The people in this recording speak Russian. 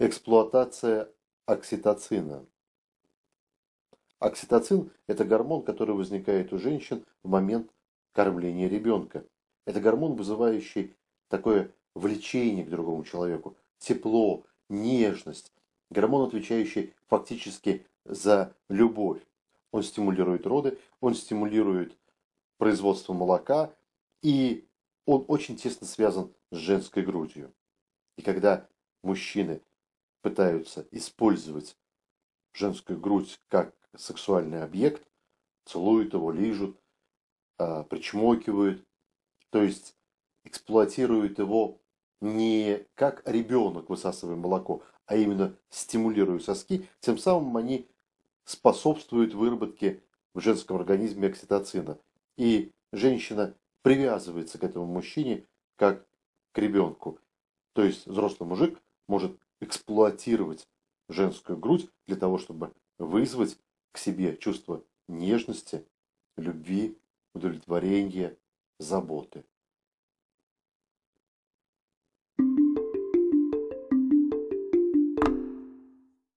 Эксплуатация окситоцина. Окситоцин – это гормон, который возникает у женщин в момент кормления ребенка. Это гормон, вызывающий такое влечение к другому человеку, тепло, нежность. Гормон, отвечающий фактически за любовь. Он стимулирует роды, он стимулирует производство молока, и он очень тесно связан с женской грудью. И когда мужчины пытаются использовать женскую грудь как сексуальный объект, целуют его, лижут, а, причмокивают, то есть эксплуатируют его не как ребенок, высасывая молоко, а именно стимулируя соски, тем самым они способствуют выработке в женском организме окситоцина. И женщина привязывается к этому мужчине как к ребенку. То есть взрослый мужик может эксплуатировать женскую грудь для того, чтобы вызвать к себе чувство нежности, любви, удовлетворения, заботы.